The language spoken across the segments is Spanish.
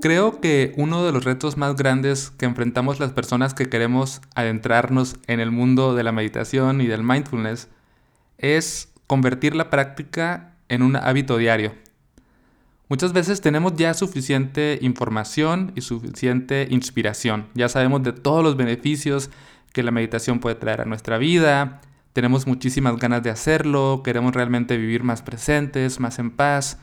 Creo que uno de los retos más grandes que enfrentamos las personas que queremos adentrarnos en el mundo de la meditación y del mindfulness es convertir la práctica en un hábito diario. Muchas veces tenemos ya suficiente información y suficiente inspiración. Ya sabemos de todos los beneficios que la meditación puede traer a nuestra vida. Tenemos muchísimas ganas de hacerlo, queremos realmente vivir más presentes, más en paz.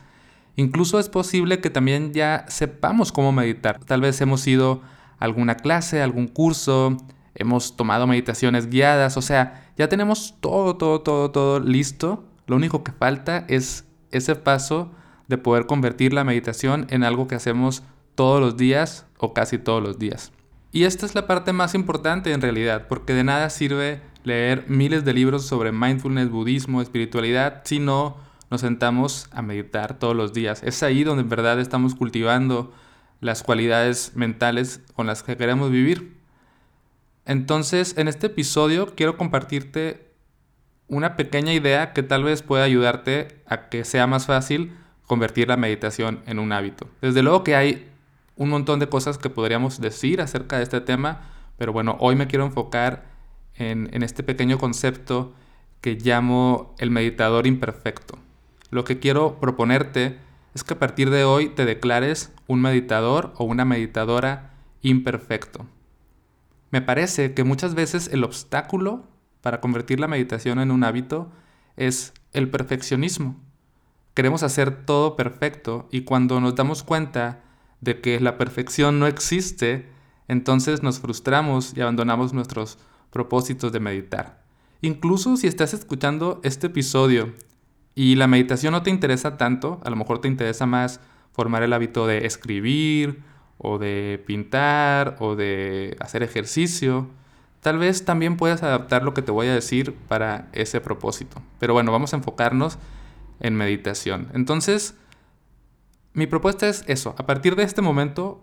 Incluso es posible que también ya sepamos cómo meditar. Tal vez hemos ido a alguna clase, algún curso, hemos tomado meditaciones guiadas, o sea, ya tenemos todo, todo, todo, todo listo. Lo único que falta es ese paso de poder convertir la meditación en algo que hacemos todos los días o casi todos los días. Y esta es la parte más importante en realidad, porque de nada sirve leer miles de libros sobre mindfulness, budismo, espiritualidad, si no nos sentamos a meditar todos los días. Es ahí donde en verdad estamos cultivando las cualidades mentales con las que queremos vivir. Entonces, en este episodio quiero compartirte una pequeña idea que tal vez pueda ayudarte a que sea más fácil convertir la meditación en un hábito. Desde luego que hay un montón de cosas que podríamos decir acerca de este tema, pero bueno, hoy me quiero enfocar en, en este pequeño concepto que llamo el meditador imperfecto. Lo que quiero proponerte es que a partir de hoy te declares un meditador o una meditadora imperfecto. Me parece que muchas veces el obstáculo para convertir la meditación en un hábito es el perfeccionismo. Queremos hacer todo perfecto y cuando nos damos cuenta de que la perfección no existe, entonces nos frustramos y abandonamos nuestros propósitos de meditar. Incluso si estás escuchando este episodio y la meditación no te interesa tanto, a lo mejor te interesa más formar el hábito de escribir o de pintar o de hacer ejercicio. Tal vez también puedas adaptar lo que te voy a decir para ese propósito. Pero bueno, vamos a enfocarnos en meditación. Entonces, mi propuesta es eso. A partir de este momento,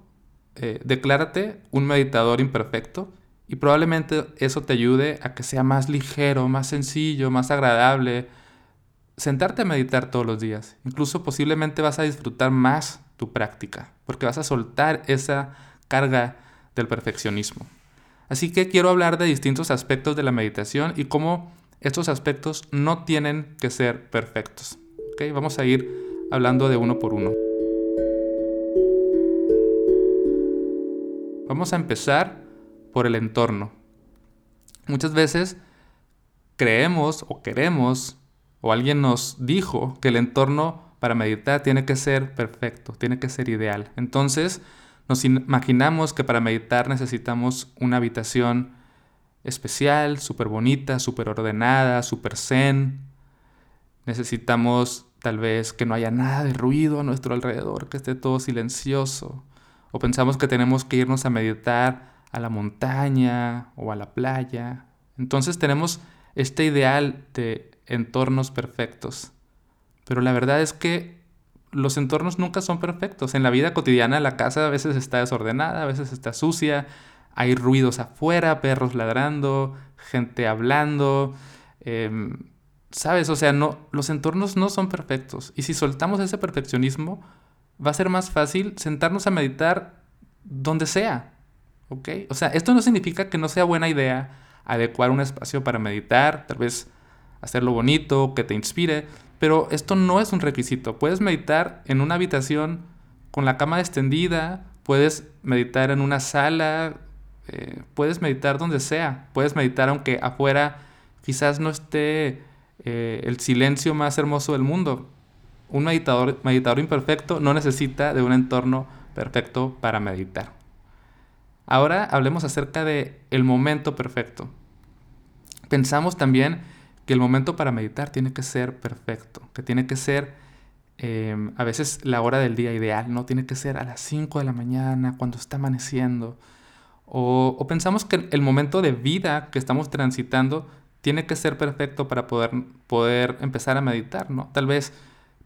eh, declárate un meditador imperfecto y probablemente eso te ayude a que sea más ligero, más sencillo, más agradable, sentarte a meditar todos los días. Incluso posiblemente vas a disfrutar más tu práctica, porque vas a soltar esa carga del perfeccionismo. Así que quiero hablar de distintos aspectos de la meditación y cómo estos aspectos no tienen que ser perfectos. ¿Okay? Vamos a ir hablando de uno por uno. Vamos a empezar por el entorno. Muchas veces creemos o queremos o alguien nos dijo que el entorno para meditar tiene que ser perfecto, tiene que ser ideal. Entonces nos imaginamos que para meditar necesitamos una habitación especial, súper bonita, súper ordenada, súper zen. Necesitamos tal vez que no haya nada de ruido a nuestro alrededor, que esté todo silencioso. O pensamos que tenemos que irnos a meditar a la montaña o a la playa. Entonces tenemos este ideal de entornos perfectos. Pero la verdad es que los entornos nunca son perfectos. En la vida cotidiana la casa a veces está desordenada, a veces está sucia, hay ruidos afuera, perros ladrando, gente hablando. Em, ¿Sabes? O sea, no, los entornos no son perfectos. Y si soltamos ese perfeccionismo, va a ser más fácil sentarnos a meditar donde sea. ¿Ok? O sea, esto no significa que no sea buena idea adecuar un espacio para meditar, tal vez hacerlo bonito, que te inspire, pero esto no es un requisito. Puedes meditar en una habitación con la cama extendida, puedes meditar en una sala, eh, puedes meditar donde sea, puedes meditar aunque afuera quizás no esté eh, el silencio más hermoso del mundo. Un meditador, meditador imperfecto no necesita de un entorno perfecto para meditar. Ahora hablemos acerca de el momento perfecto. Pensamos también que el momento para meditar tiene que ser perfecto, que tiene que ser em, a veces la hora del día ideal, no tiene que ser a las 5 de la mañana, cuando está amaneciendo. O, pensamos que el momento de vida que estamos transitando tiene que ser perfecto para poder, poder empezar a meditar, ¿no? Tal vez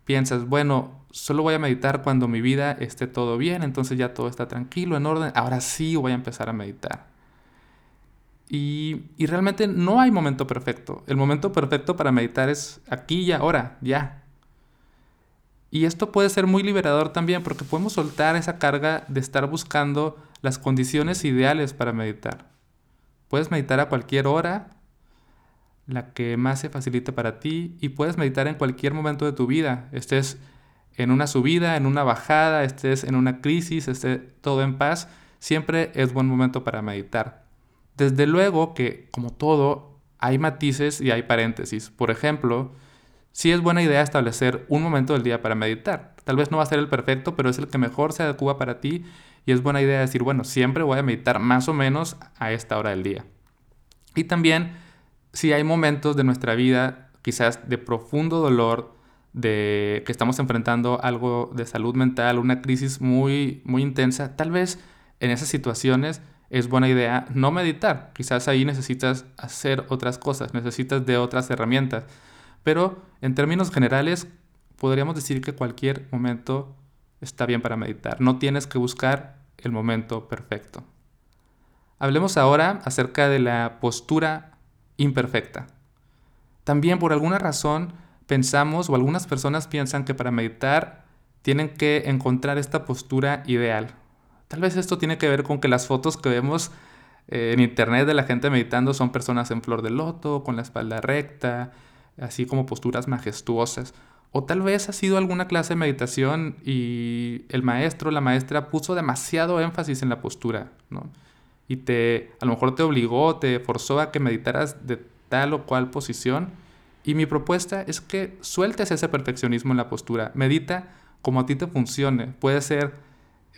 piensas, bueno, solo voy a meditar cuando mi vida esté todo bien, entonces ya todo está tranquilo, en orden, ahora sí voy a empezar a meditar. Y, realmente no hay momento perfecto. El momento perfecto para meditar es aquí y ahora, ya. Y esto puede ser muy liberador también porque podemos soltar esa carga de estar buscando las condiciones ideales para meditar. Puedes meditar a cualquier hora, la que más se facilite para ti, y puedes meditar en cualquier momento de tu vida. Estés en una subida, en una bajada, estés en una crisis, esté todo en paz, siempre es buen momento para meditar. Desde luego que, como todo, hay matices y hay paréntesis. Por ejemplo, sí es buena idea establecer un momento del día para meditar. Tal vez no va a ser el perfecto, pero es el que mejor se adecua para ti y es buena idea decir, bueno, siempre voy a meditar más o menos a esta hora del día. Y también, si hay momentos de nuestra vida, quizás de profundo dolor, de que estamos enfrentando algo de salud mental, una crisis muy, muy intensa, tal vez en esas situaciones es buena idea no meditar. Quizás ahí necesitas hacer otras cosas, necesitas de otras herramientas. Pero en términos generales, podríamos decir que cualquier momento está bien para meditar. No tienes que buscar el momento perfecto. Hablemos ahora acerca de la postura imperfecta. También por alguna razón pensamos o algunas personas piensan que para meditar tienen que encontrar esta postura ideal. Tal vez esto tiene que ver con que las fotos que vemos eh, en internet de la gente meditando son personas en flor de loto, con la espalda recta, así como posturas majestuosas. O tal vez ha sido alguna clase de meditación y el maestro, la maestra puso demasiado énfasis en la postura, ¿no? Y te, a lo mejor te obligó, te forzó a que meditaras de tal o cual posición y mi propuesta es que sueltes ese perfeccionismo en la postura. Medita como a ti te funcione. Puede ser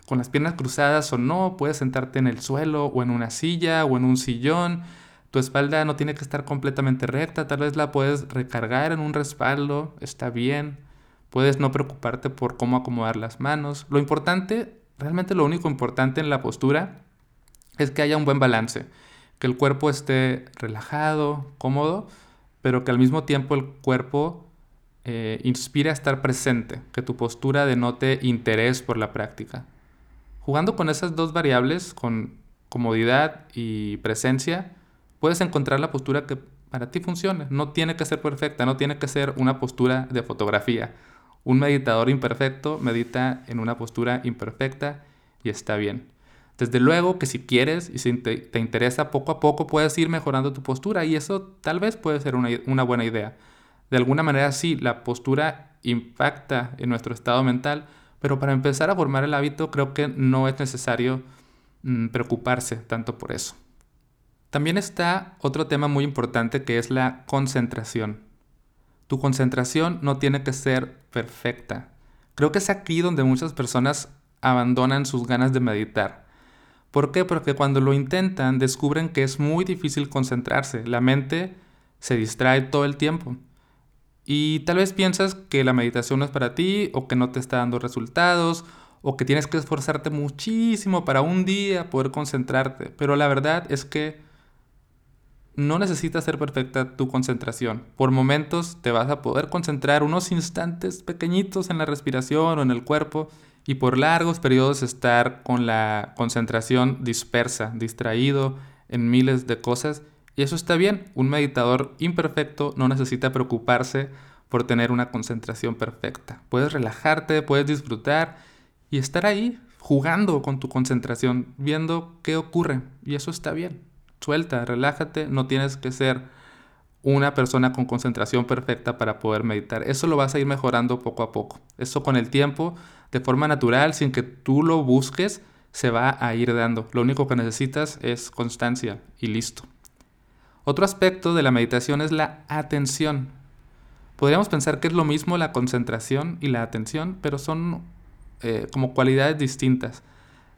con las piernas cruzadas o no, puedes sentarte en el suelo o en una silla o en un sillón. Tu espalda no tiene que estar completamente recta, tal vez la puedes recargar en un respaldo, está bien. Puedes no preocuparte por cómo acomodar las manos. Lo importante, realmente lo único importante en la postura es que haya un buen balance, que el cuerpo esté relajado, cómodo, pero que al mismo tiempo el cuerpo eh, inspire a estar presente, que tu postura denote interés por la práctica. Jugando con esas dos variables, con comodidad y presencia, puedes encontrar la postura que para ti funcione. No tiene que ser perfecta, no tiene que ser una postura de fotografía. Un meditador imperfecto medita en una postura imperfecta y está bien. Desde luego que si quieres y si te, interesa poco a poco puedes ir mejorando tu postura y eso tal vez puede ser una, buena idea. De alguna manera sí, la postura impacta en nuestro estado mental, pero para empezar a formar el hábito creo que no es necesario mm, preocuparse tanto por eso. También está otro tema muy importante que es la concentración. Tu concentración no tiene que ser perfecta. Creo que es aquí donde muchas personas abandonan sus ganas de meditar. ¿Por qué? Porque cuando lo intentan descubren que es muy difícil concentrarse. La mente se distrae todo el tiempo. Y tal vez piensas que la meditación no es para ti o que no te está dando resultados o que tienes que esforzarte muchísimo para un día poder concentrarte. Pero la verdad es que no necesitas ser perfecta tu concentración. Por momentos te vas a poder concentrar unos instantes pequeñitos en la respiración o en el cuerpo y por largos periodos estar con la concentración dispersa, distraído en miles de cosas. Y eso está bien. Un meditador imperfecto no necesita preocuparse por tener una concentración perfecta. Puedes relajarte, puedes disfrutar y estar ahí jugando con tu concentración, viendo qué ocurre. Y eso está bien. Suelta, relájate, no tienes que ser una persona con concentración perfecta para poder meditar. Eso lo vas a ir mejorando poco a poco. Eso con el tiempo, de forma natural, sin que tú lo busques, se va a ir dando. Lo único que necesitas es constancia y listo. Otro aspecto de la meditación es la atención. Podríamos pensar que es lo mismo la concentración y la atención, pero son eh, como cualidades distintas.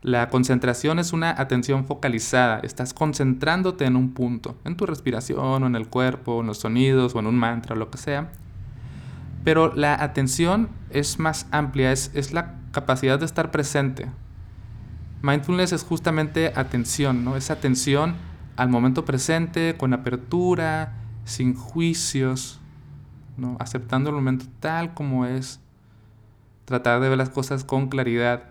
La concentración es una atención focalizada, estás concentrándote en un punto, en tu respiración en el cuerpo, en los sonidos o en un mantra lo que sea. Pero la atención es más amplia, es, es la capacidad de estar presente. Mindfulness es justamente atención, ¿no? Es atención al momento presente, con apertura, sin juicios, ¿no? aceptando el momento tal como es, tratar de ver las cosas con claridad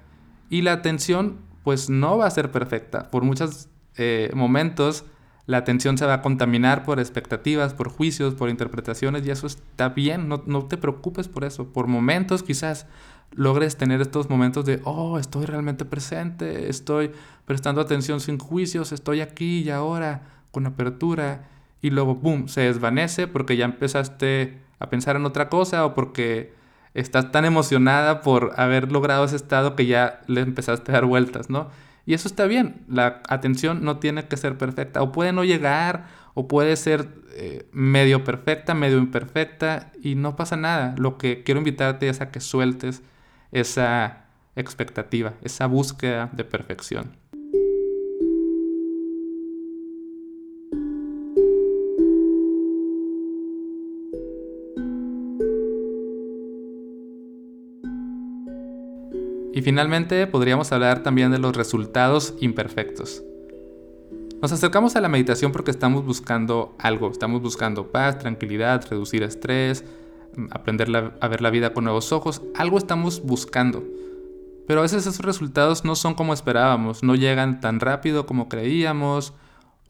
y la atención, pues no va a ser perfecta. Por muchos eh, momentos, la atención se va a contaminar por expectativas, por juicios, por interpretaciones y eso está bien, no, no te preocupes por eso. Por momentos quizás logres tener estos momentos de, oh, estoy realmente presente, estoy prestando atención sin juicios, estoy aquí y ahora con apertura y luego, boom, se desvanece porque ya empezaste a pensar en otra cosa o porque estás tan emocionada por haber logrado ese estado que ya le empezaste a dar vueltas, ¿no? Y eso está bien, la atención no tiene que ser perfecta, o puede no llegar, o puede ser eh, medio perfecta, medio imperfecta, y no pasa nada. Lo que quiero invitarte es a que sueltes esa expectativa, esa búsqueda de perfección. Y finalmente podríamos hablar también de los resultados imperfectos. Nos acercamos a la meditación porque estamos buscando algo, estamos buscando paz, tranquilidad, reducir estrés, aprender a ver la vida con nuevos ojos, algo estamos buscando. Pero a veces esos resultados no son como esperábamos, no llegan tan rápido como creíamos,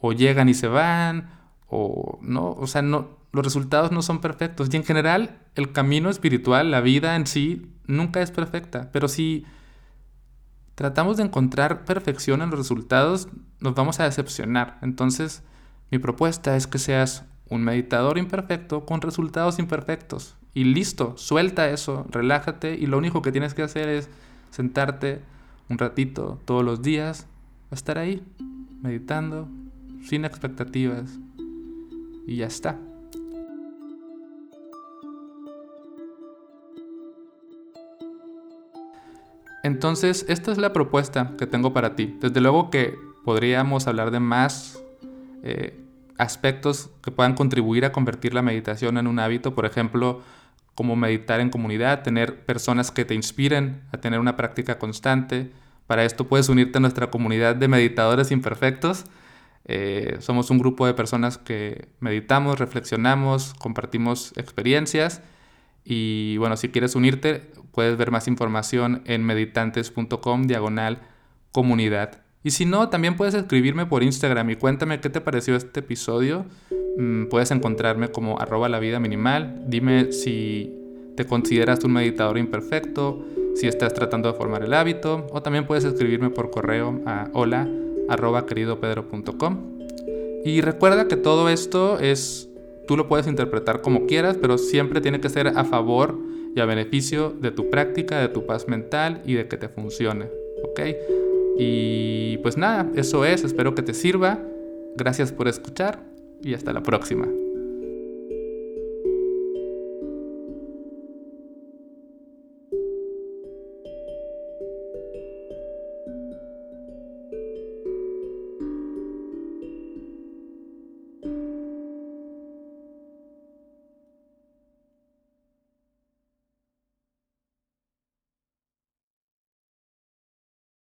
o llegan y se van, o no, o sea, no, los resultados no son perfectos. Y en general, el camino espiritual, la vida en sí, nunca es perfecta. Pero si tratamos de encontrar perfección en los resultados, nos vamos a decepcionar. Entonces, mi propuesta es que seas un meditador imperfecto con resultados imperfectos. Y listo, suelta eso, relájate y lo único que tienes que hacer es sentarte un ratito todos los días, a estar ahí, meditando, sin expectativas. Y ya está. Entonces, esta es la propuesta que tengo para ti. Desde luego que podríamos hablar de más eh, aspectos que puedan contribuir a convertir la meditación en un hábito, por ejemplo, como meditar en comunidad, tener personas que te inspiren a tener una práctica constante. Para esto puedes unirte a nuestra comunidad de meditadores imperfectos. Eh, somos un grupo de personas que meditamos, reflexionamos, compartimos experiencias y bueno, si quieres unirte, puedes ver más información en meditantes.com diagonal comunidad. Y si no, también puedes escribirme por Instagram y cuéntame qué te pareció este episodio. Mm, puedes encontrarme como arroba la vida minimal. Dime si te consideras un meditador imperfecto, si estás tratando de formar el hábito, o también puedes escribirme por correo a hola arroba queridopedro.com. Y recuerda que todo esto es Tú lo puedes interpretar como quieras, pero siempre tiene que ser a favor y a beneficio de tu práctica, de tu paz mental y de que te funcione. ¿Ok? Y pues nada, eso es. Espero que te sirva. Gracias por escuchar y hasta la próxima.